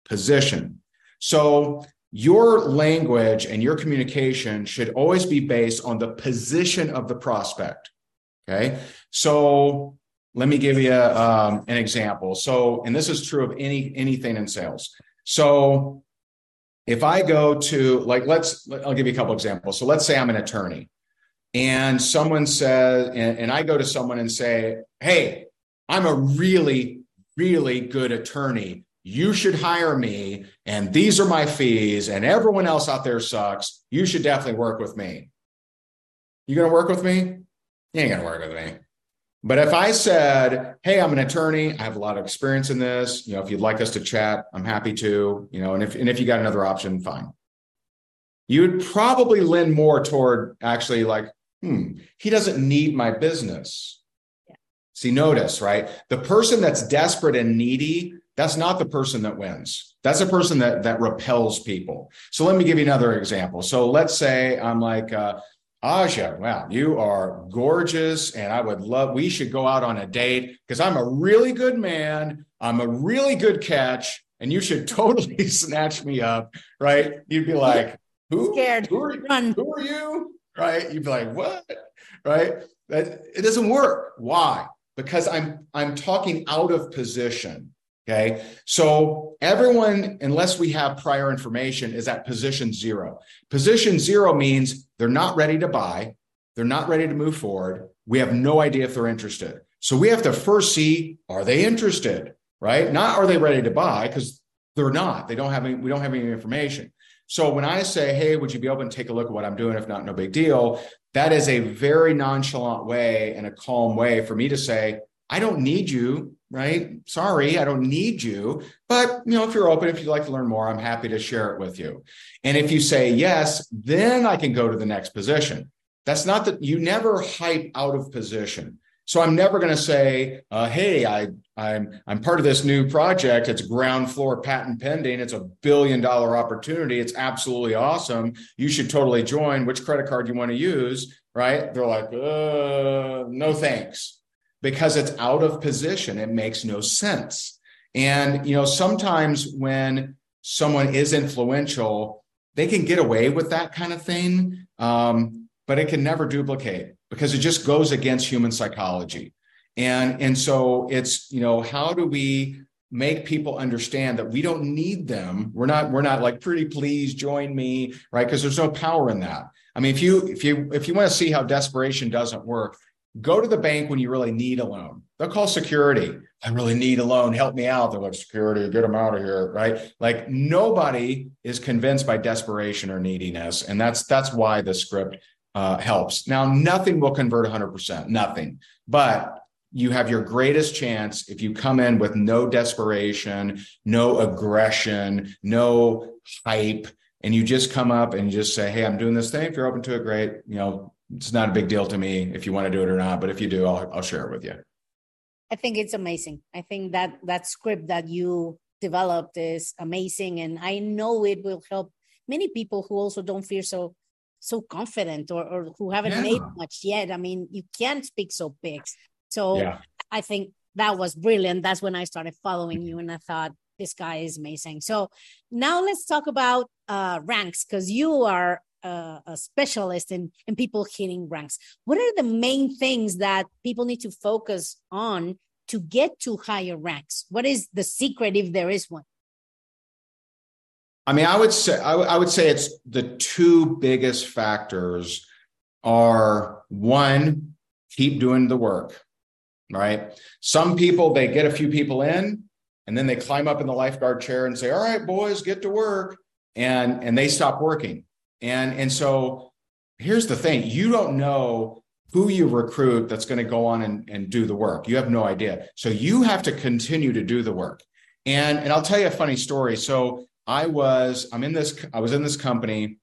Position. So your language and your communication should always be based on the position of the prospect. Okay. So let me give you um, an example. So, and this is true of any anything in sales. So if I go to like, let's, I'll give you a couple examples. So let's say I'm an attorney and someone says, and, and I go to someone and say, Hey, I'm a really, really good attorney. You should hire me. And these are my fees. And everyone else out there sucks. You should definitely work with me. You going to work with me? You ain't gonna work with me. But if I said, "Hey, I'm an attorney. I have a lot of experience in this. You know, if you'd like us to chat, I'm happy to. You know, and if and if you got another option, fine." You'd probably lean more toward actually like, "Hmm, he doesn't need my business." Yeah. See, notice, right? The person that's desperate and needy, that's not the person that wins. That's a person that that repels people. So let me give you another example. So let's say I'm like, uh, Aja, wow, you are gorgeous. And I would love, we should go out on a date because I'm a really good man. I'm a really good catch. And you should totally snatch me up, right? You'd be like, who? Scared. Who are, Run. who are you? Right? You'd be like, what? Right? That, it doesn't work. Why? Because I'm I'm talking out of position. Okay. So everyone, unless we have prior information, is at position zero. Position zero means they're not ready to buy, they're not ready to move forward. We have no idea if they're interested. So we have to first see are they interested, right? Not are they ready to buy because they're not. They don't have any, we don't have any information. So when I say, hey, would you be open to take a look at what I'm doing? If not, no big deal. That is a very nonchalant way and a calm way for me to say, I don't need you right? Sorry, I don't need you. But, you know, if you're open, if you'd like to learn more, I'm happy to share it with you. And if you say yes, then I can go to the next position. That's not that you never hype out of position. So I'm never going to say, uh, "Hey, I, I'm I'm part of this new project. It's ground floor patent pending. It's a billion dollar opportunity. It's absolutely awesome. You should totally join. Which credit card do you want to use?" Right? They're like, uh, "No thanks," because it's out of position. It makes no sense. And you know, sometimes when someone is influential, they can get away with that kind of thing, um, but it can never duplicate because it just goes against human psychology. And, and so it's, you know, how do we make people understand that we don't need them? We're not, we're not like, pretty please join me, right? Because there's no power in that. I mean, if you, if you, if you want to see how desperation doesn't work, go to the bank when you really need a loan. They'll call security. I really need a loan. Help me out. They're like, security, get them out of here. Right. Like nobody is convinced by desperation or neediness. And that's that's why the script uh, helps. Now, nothing will convert 100%, nothing. But you have your greatest chance if you come in with no desperation, no aggression, no hype, and you just come up and just say, Hey, I'm doing this thing. If you're open to it, great. You know, it's not a big deal to me if you want to do it or not. But if you do, I'll, I'll share it with you. I think it's amazing. I think that that script that you developed is amazing. And I know it will help many people who also don't feel so so confident or, or who haven't yeah. made much yet. I mean, you can't speak so big. So yeah. I think that was brilliant. That's when I started following you and I thought this guy is amazing. So now let's talk about uh, ranks because you are a, a, specialist in, in people hitting ranks. What are the main things that people need to focus on to get to higher ranks? What is the secret if there is one? I mean, I would say I would say it's the two biggest factors are one, keep doing the work, right? Some people they get a few people in and then they climb up in the lifeguard chair and say, "All right, boys, get to work," and and they stop working. And and so here's the thing: you don't know who you recruit that's going to go on and, and do the work. You have no idea. So you have to continue to do the work. And and I'll tell you a funny story. So I was, I'm in this, I was in this company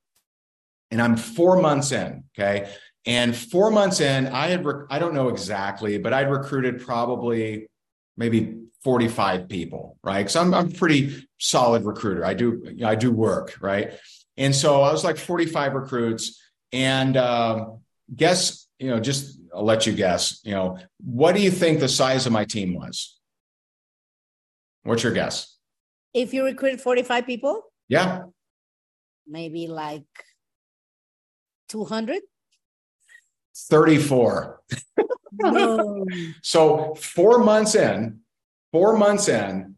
and I'm four months in. Okay. And four months in, I had, rec- I don't know exactly, but I'd recruited probably maybe 45 people, right? Because I'm, I'm a pretty solid recruiter. I do, I do work, right? And so I was like 45 recruits. And um, guess, you know, just I'll let you guess, you know, what do you think the size of my team was? What's your guess? if you recruit 45 people? Yeah. Maybe like 200? 34. no. so, four months in, four months in,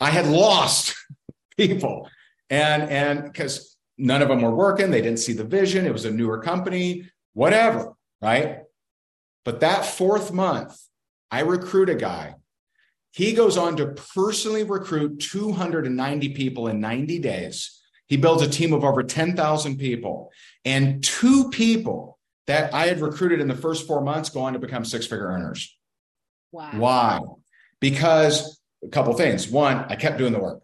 I had lost people. And, and because none of them were working, they didn't see the vision, it was a newer company, whatever, right? But that fourth month, I recruit a guy he goes on to personally recruit 290 people in 90 days. He builds a team of over 10,000 people. And two people that I had recruited in the first four months go on to become six figure earners. Wow. Why? Because a couple things. One, I kept doing the work,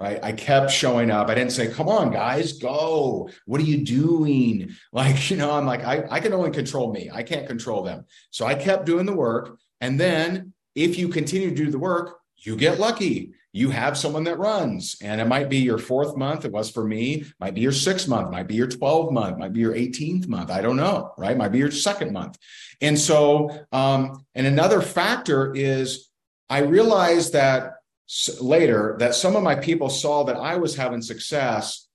right? I kept showing up. I didn't say, come on, guys, go. What are you doing? Like, you know, I'm like, I, I can only control me. I can't control them. So I kept doing the work. And then if you continue to do the work, you get lucky. You have someone that runs, and it might be your fourth month. It was for me, might be your sixth month, might be your 12th month, might be your 18th month. I don't know, right? Might be your second month. And so, um, and another factor is I realized that later that some of my people saw that I was having success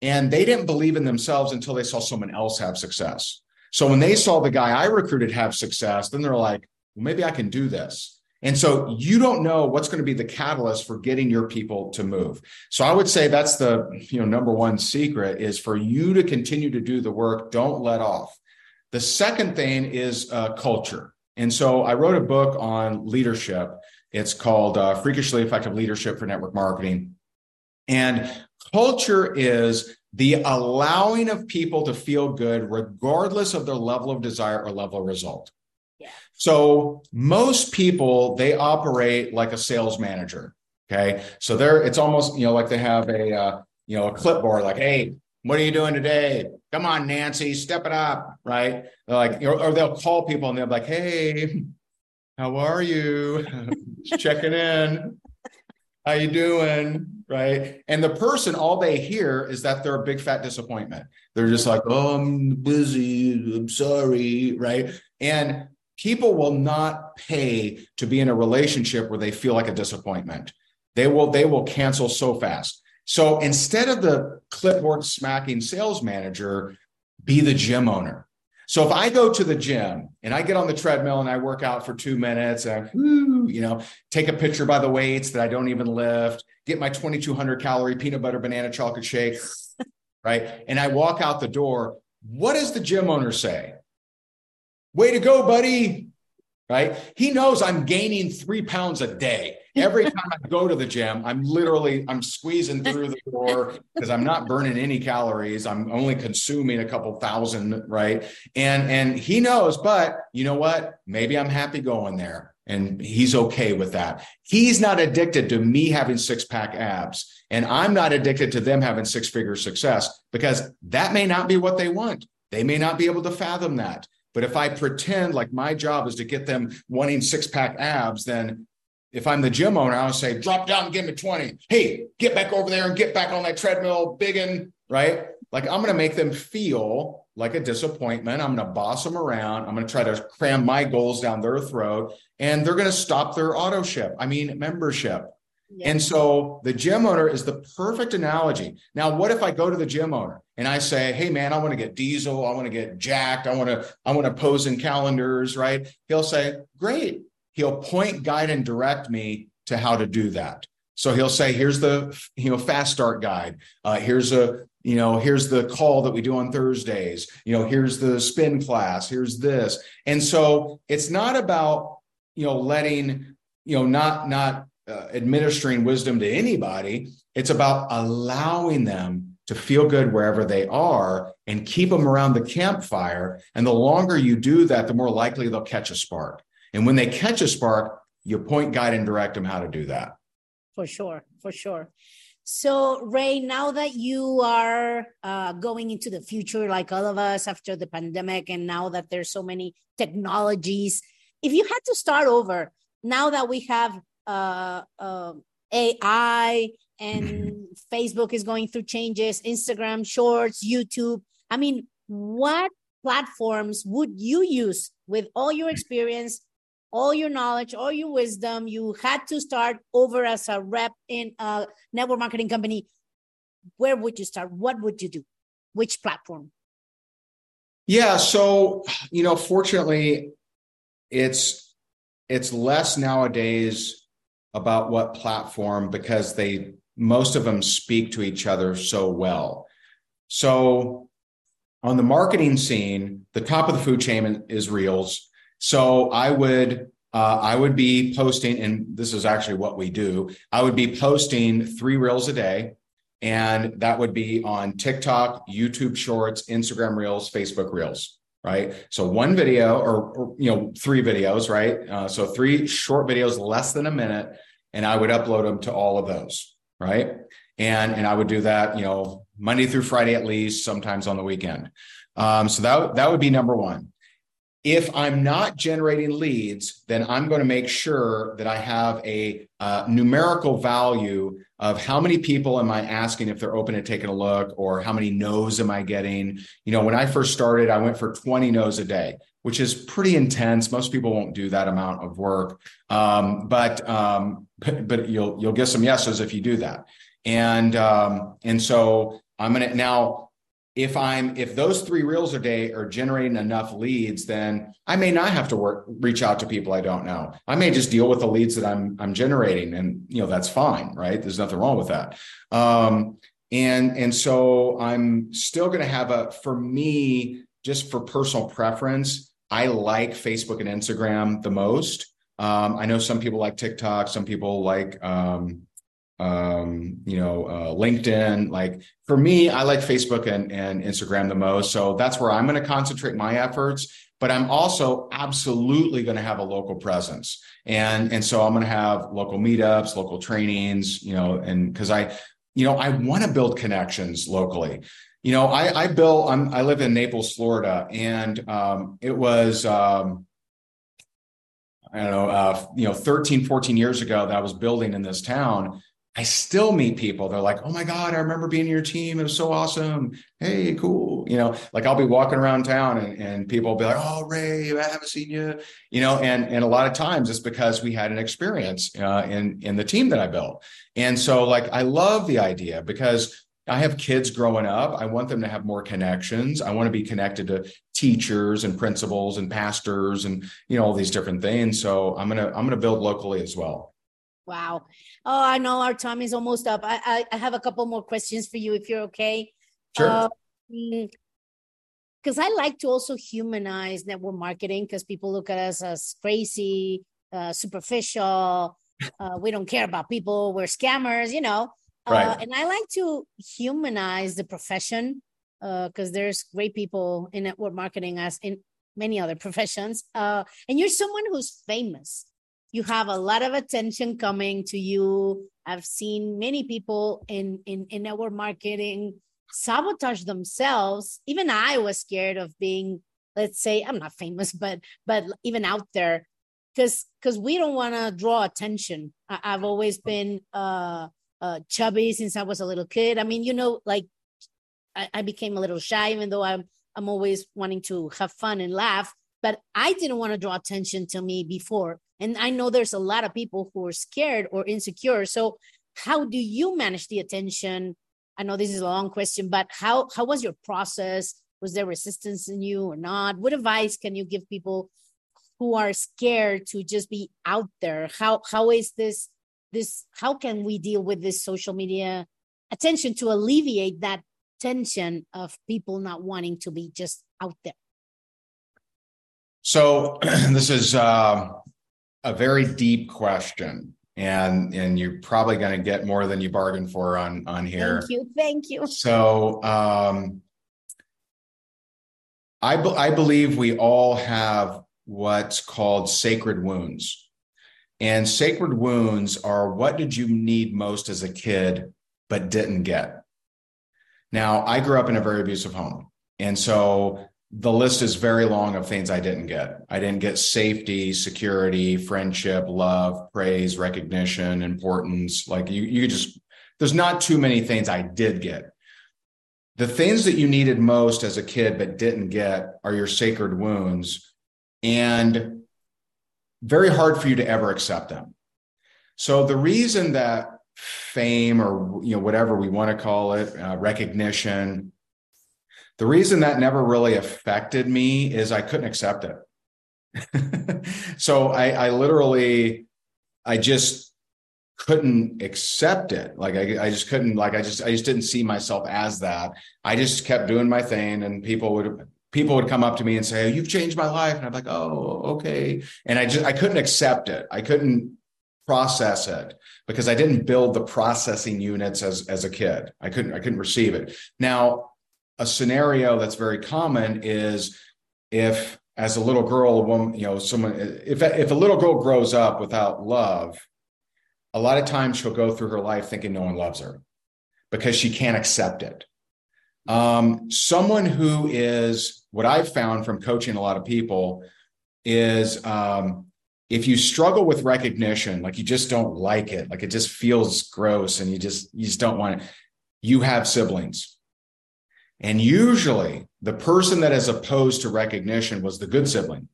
and they didn't believe in themselves until they saw someone else have success. So when they saw the guy I recruited have success, then they're like, well, maybe I can do this. And so you don't know what's going to be the catalyst for getting your people to move. So I would say that's the, you know, number one secret is for you to continue to do the work. Don't let off. The second thing is uh, culture. And so I wrote a book on leadership. It's called uh, Freakishly Effective Leadership for Network Marketing. And culture is the allowing of people to feel good regardless of their level of desire or level of result. So most people they operate like a sales manager. Okay, so they're it's almost you know like they have a uh, you know a clipboard like, hey, what are you doing today? Come on, Nancy, step it up, right? They're like, or, or they'll call people and they'll be like, hey, how are you? Checking in. How you doing? Right. And the person, all they hear is that they're a big fat disappointment. They're just like, oh, I'm busy. I'm sorry. Right. And people will not pay to be in a relationship where they feel like a disappointment. They will, they will cancel so fast. So instead of the clipboard smacking sales manager, be the gym owner. So if I go to the gym and I get on the treadmill and I work out for two minutes, and whoo, you know, take a picture by the weights that I don't even lift, get my 2200 calorie peanut butter banana chocolate shake, right? And I walk out the door. What does the gym owner say? Way to go, buddy. Right. He knows I'm gaining three pounds a day. Every time I go to the gym, I'm literally I'm squeezing through the door because I'm not burning any calories. I'm only consuming a couple thousand, right? And and he knows, but you know what? Maybe I'm happy going there. And he's okay with that. He's not addicted to me having six pack abs. And I'm not addicted to them having six figure success because that may not be what they want. They may not be able to fathom that. But if I pretend like my job is to get them wanting six pack abs, then if I'm the gym owner, I'll say, drop down and give me 20. Hey, get back over there and get back on that treadmill, biggin, right? Like I'm going to make them feel like a disappointment. I'm going to boss them around. I'm going to try to cram my goals down their throat and they're going to stop their auto ship. I mean, membership. Yeah. And so the gym owner is the perfect analogy. Now, what if I go to the gym owner and I say, "Hey, man, I want to get diesel. I want to get jacked. I want to, I want to pose in calendars." Right? He'll say, "Great he'll point, guide, and direct me to how to do that. So he'll say, here's the you know fast start guide. Uh, here's a you know here's the call that we do on Thursdays. You know here's the spin class. Here's this. And so it's not about you know letting you know not not uh, administering wisdom to anybody. It's about allowing them to feel good wherever they are and keep them around the campfire. And the longer you do that, the more likely they'll catch a spark. And when they catch a spark, you point, guide, and direct them how to do that. For sure, for sure. So, Ray, now that you are uh, going into the future, like all of us after the pandemic, and now that there's so many technologies, if you had to start over, now that we have uh, uh, AI and mm-hmm. Facebook is going through changes, Instagram, Shorts, YouTube, I mean, what platforms would you use with all your experience all your knowledge, all your wisdom. You had to start over as a rep in a network marketing company. Where would you start? What would you do? Which platform? Yeah, so you know, fortunately, it's it's less nowadays about what platform because they most of them speak to each other so well. So on the marketing scene, the top of the food chain is Reels so I would uh, I would be posting, and this is actually what we do. I would be posting three reels a day, and that would be on TikTok, YouTube Shorts, Instagram Reels, Facebook Reels. Right. So one video, or, or you know, three videos. Right. Uh, so three short videos, less than a minute, and I would upload them to all of those. Right. And and I would do that, you know, Monday through Friday at least, sometimes on the weekend. Um, so that that would be number one if I'm not generating leads, then I'm going to make sure that I have a uh, numerical value of how many people am I asking if they're open to taking a look or how many no's am I getting. You know, when I first started, I went for 20 no's a day, which is pretty intense. Most people won't do that amount of work, um, but, um, but, but you'll you'll get some yeses if you do that. And um, and so I'm gonna now if I'm if those three reels a day are generating enough leads, then I may not have to work reach out to people I don't know. I may just deal with the leads that I'm I'm generating, and you know that's fine, right? There's nothing wrong with that. Um, and and so I'm still going to have a for me just for personal preference. I like Facebook and Instagram the most. Um, I know some people like TikTok, some people like um, um, you know, uh, LinkedIn. Like for me, I like Facebook and, and Instagram the most. So that's where I'm going to concentrate my efforts. But I'm also absolutely going to have a local presence. And, and so I'm going to have local meetups, local trainings, you know, and because I, you know, I want to build connections locally. You know, I, I built, I'm, I live in Naples, Florida, and um, it was, um, I don't know, uh, you know, 13, 14 years ago that I was building in this town, I still meet people. They're like, oh my God, I remember being in your team. It was so awesome. Hey, cool. You know, like I'll be walking around town and, and people will be like, oh, Ray, I haven't seen you. You know, and, and a lot of times it's because we had an experience uh, in, in the team that I built. And so, like, I love the idea because I have kids growing up. I want them to have more connections. I want to be connected to teachers and principals and pastors and you know all these different things. So I'm gonna I'm gonna build locally as well. Wow. Oh, I know our time is almost up. I I, I have a couple more questions for you if you're okay. Sure. Because uh, I like to also humanize network marketing because people look at us as crazy, uh, superficial. Uh, we don't care about people. We're scammers, you know. Right. Uh, and I like to humanize the profession because uh, there's great people in network marketing as in many other professions. Uh, and you're someone who's famous. You have a lot of attention coming to you. I've seen many people in, in, in network marketing sabotage themselves. Even I was scared of being, let's say, I'm not famous, but but even out there, because because we don't want to draw attention. I, have always been uh uh, chubby since I was a little kid. I mean, you know, like I, I became a little shy, even though I'm I'm always wanting to have fun and laugh. But I didn't want to draw attention to me before, and I know there's a lot of people who are scared or insecure. So, how do you manage the attention? I know this is a long question, but how how was your process? Was there resistance in you or not? What advice can you give people who are scared to just be out there? How how is this this how can we deal with this social media attention to alleviate that tension of people not wanting to be just out there? So this is uh, a very deep question and and you're probably going to get more than you bargained for on on here. Thank you thank you. So um i be- i believe we all have what's called sacred wounds and sacred wounds are what did you need most as a kid, but didn't get? Now, I grew up in a very abusive home. And so the list is very long of things I didn't get. I didn't get safety, security, friendship, love, praise, recognition, importance. Like you, you just, there's not too many things I did get. The things that you needed most as a kid but didn't get are your sacred wounds. And very hard for you to ever accept them. So the reason that fame or you know whatever we want to call it, uh, recognition, the reason that never really affected me is I couldn't accept it. so I, I literally, I just couldn't accept it. Like I, I just couldn't, like I just, I just didn't see myself as that. I just kept doing my thing, and people would people would come up to me and say, oh, "You've changed my life," and I'm like, "Oh, okay." And I just I couldn't accept it. I couldn't process it because I didn't build the processing units as as a kid. I couldn't I couldn't receive it. Now, a scenario that's very common is if as a little girl, a woman, you know, someone if if a little girl grows up without love, a lot of times she'll go through her life thinking no one loves her because she can't accept it. Um, someone who is what I've found from coaching a lot of people is um, if you struggle with recognition, like you just don't like it, like it just feels gross, and you just you just don't want it. You have siblings, and usually the person that is opposed to recognition was the good sibling.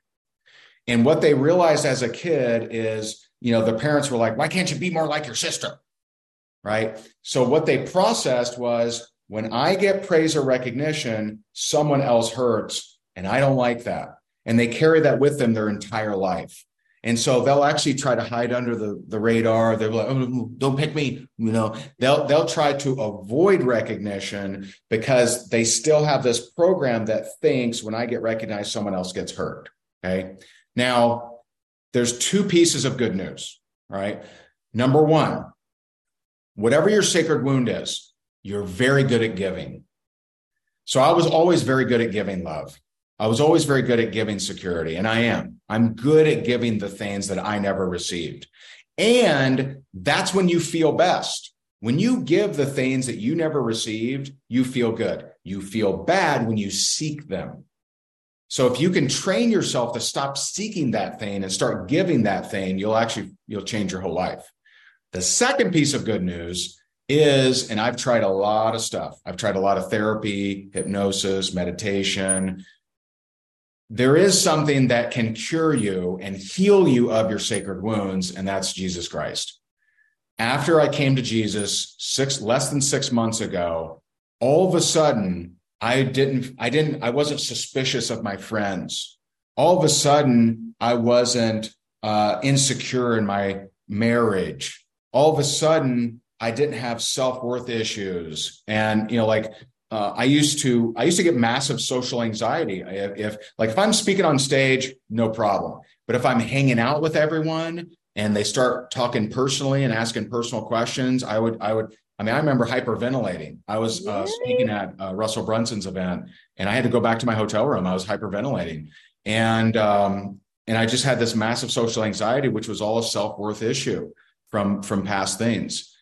And what they realized as a kid is, you know, the parents were like, "Why can't you be more like your sister?" Right. So what they processed was when I get praise or recognition, someone else hurts, and I don't like that. And they carry that with them their entire life. And so they'll actually try to hide under the, the radar. They're like, oh, don't pick me. You know, they'll they'll try to avoid recognition because they still have this program that thinks when I get recognized, someone else gets hurt. Okay. Now, there's two pieces of good news. Right. Number one, whatever your sacred wound is, you're very good at giving. So I was always very good at giving love. I was always very good at giving security, and I am. I'm good at giving the things that I never received. And that's when you feel best. When you give the things that you never received, you feel good. You feel bad when you seek them. So if you can train yourself to stop seeking that thing and start giving that thing, you'll actually you'll change your whole life. The second piece of good news is, and I've tried a lot of stuff. I've tried a lot of therapy, hypnosis, meditation. There is something that can cure you and heal you of your sacred wounds, and that's Jesus Christ. After I came to Jesus six less than six months ago, all of a sudden I didn't, I didn't, I wasn't suspicious of my friends. All of a sudden I wasn't uh, insecure in my marriage. All of a sudden I didn't have self worth issues, and you know, like uh, I used to, I used to get massive social anxiety. If, if like if I'm speaking on stage, no problem. But if I'm hanging out with everyone and they start talking personally and asking personal questions, I would, I would, I mean, I remember hyperventilating. I was uh, speaking at uh, Russell Brunson's event, and I had to go back to my hotel room. I was hyperventilating, and um, and I just had this massive social anxiety, which was all a self worth issue from from past things.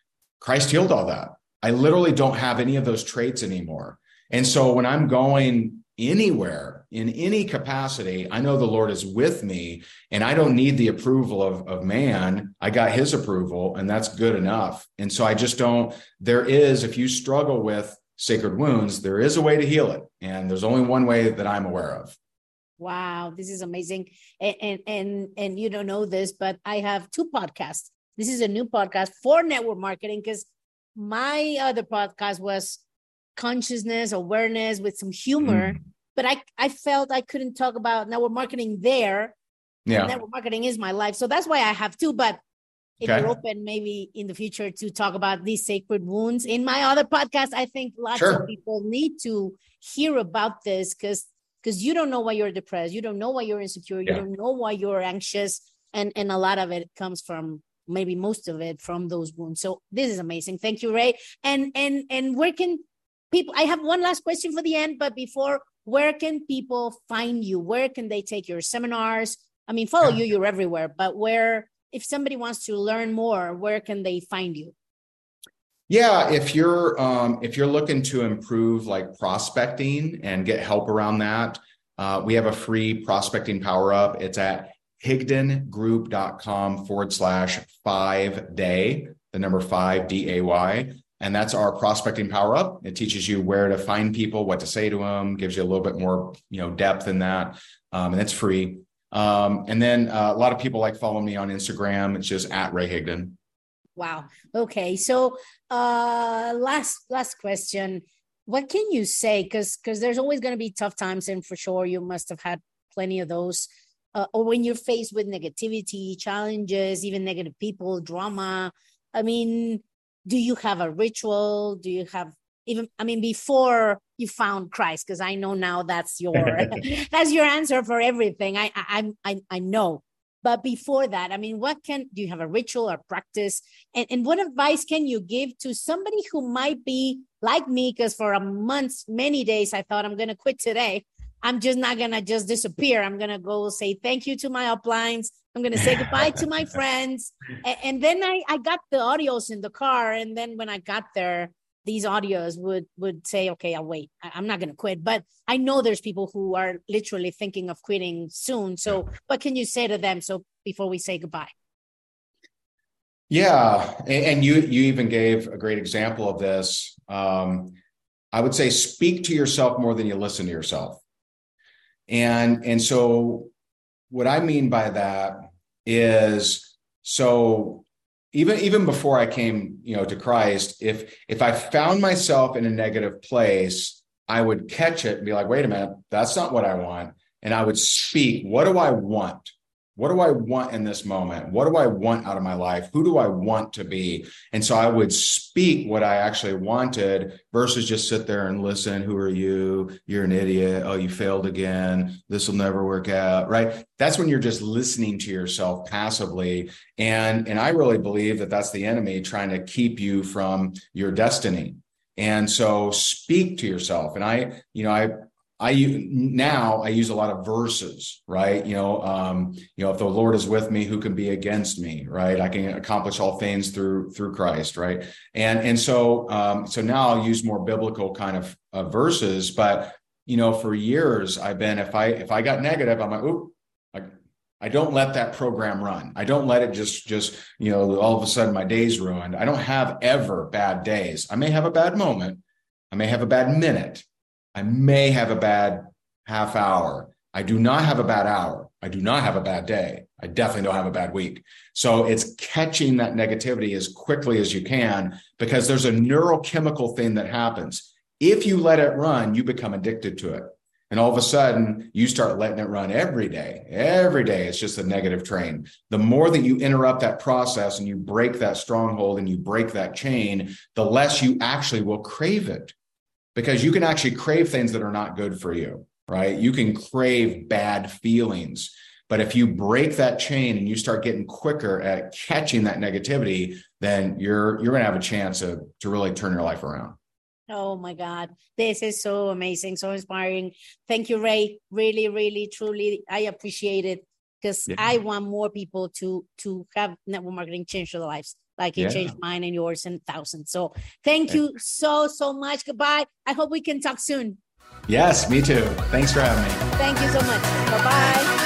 Christ healed all that. I literally don't have any of those traits anymore. And so when I'm going anywhere in any capacity, I know the Lord is with me and I don't need the approval of, of man. I got his approval and that's good enough. And so I just don't, there is, if you struggle with sacred wounds, there is a way to heal it. And there's only one way that I'm aware of. Wow, this is amazing. And, and and and you don't know this, but I have two podcasts. This is a new podcast for network marketing because my other podcast was consciousness, awareness with some humor. Mm. But I, I felt I couldn't talk about network marketing there. Yeah. Network marketing is my life. So that's why I have two. But if okay. you're open, maybe in the future to talk about these sacred wounds in my other podcast, I think lots sure. of people need to hear about this because because you don't know why you're depressed, you don't know why you're insecure, yeah. you don't know why you're anxious, and and a lot of it comes from maybe most of it from those wounds. So this is amazing. Thank you, Ray. And and and where can people I have one last question for the end, but before where can people find you? Where can they take your seminars? I mean, follow you, you're everywhere, but where if somebody wants to learn more, where can they find you? Yeah, if you're um, if you're looking to improve like prospecting and get help around that, uh, we have a free prospecting power up. It's at higdongroup.com forward slash five day, the number five D A Y. And that's our prospecting power up. It teaches you where to find people, what to say to them, gives you a little bit more, you know, depth in that. Um, and it's free. Um, and then uh, a lot of people like follow me on Instagram. It's just at Ray Higdon. Wow. Okay. So uh last last question. What can you say? Because because there's always going to be tough times, and for sure you must have had plenty of those uh, or when you're faced with negativity, challenges, even negative people, drama. I mean, do you have a ritual? Do you have even? I mean, before you found Christ, because I know now that's your that's your answer for everything. I I I I know. But before that, I mean, what can do you have a ritual or practice? And, and what advice can you give to somebody who might be like me? Because for a month, many days, I thought I'm going to quit today. I'm just not gonna just disappear. I'm gonna go say thank you to my uplines. I'm gonna say goodbye to my friends. And, and, then I, I got the audios in the car. And then when I got there, these audios would would say, okay, I'll wait. I, I'm not gonna quit. But I know there's people who are literally thinking of quitting soon. So what can you say to them so before we say goodbye? Yeah, and you you even gave a great example of this. Um, I would say speak to yourself more than you listen to yourself. And and so what I mean by that is so even even before I came, you know, to Christ, if if I found myself in a negative place, I would catch it and be like, wait a minute, that's not what I want. And I would speak, what do I want? What do I want in this moment? What do I want out of my life? Who do I want to be? And so I would speak what I actually wanted versus just sit there and listen. Who are you? You're an idiot. Oh, you failed again. This will never work out. Right. That's when you're just listening to yourself passively. And, and I really believe that that's the enemy trying to keep you from your destiny. And so speak to yourself. And I, you know, I, I now I use a lot of verses, right? You know, um, you know, if the Lord is with me, who can be against me, right? I can accomplish all things through through Christ, right? And and so um, so now I'll use more biblical kind of, of verses, but you know, for years I've been if I if I got negative, I'm like, oop, I, I don't let that program run. I don't let it just just you know all of a sudden my day's ruined. I don't have ever bad days. I may have a bad moment. I may have a bad minute. I may have a bad half hour. I do not have a bad hour. I do not have a bad day. I definitely don't have a bad week. So it's catching that negativity as quickly as you can because there's a neurochemical thing that happens. If you let it run, you become addicted to it. And all of a sudden, you start letting it run every day. Every day, it's just a negative train. The more that you interrupt that process and you break that stronghold and you break that chain, the less you actually will crave it because you can actually crave things that are not good for you right? You can crave bad feelings. But if you break that chain and you start getting quicker at catching that negativity, then you're you're gonna have a chance to, to really turn your life around. Oh my God. This is so amazing, so inspiring. Thank you, Ray. Really, really, truly, I appreciate it because yeah. I want more people to to have network marketing change their lives like it yeah. changed mine and yours and thousands. So thank you so, so much. Goodbye. I hope we can talk soon. Yes, me too. Thanks for having me. Thank you so much. Bye bye.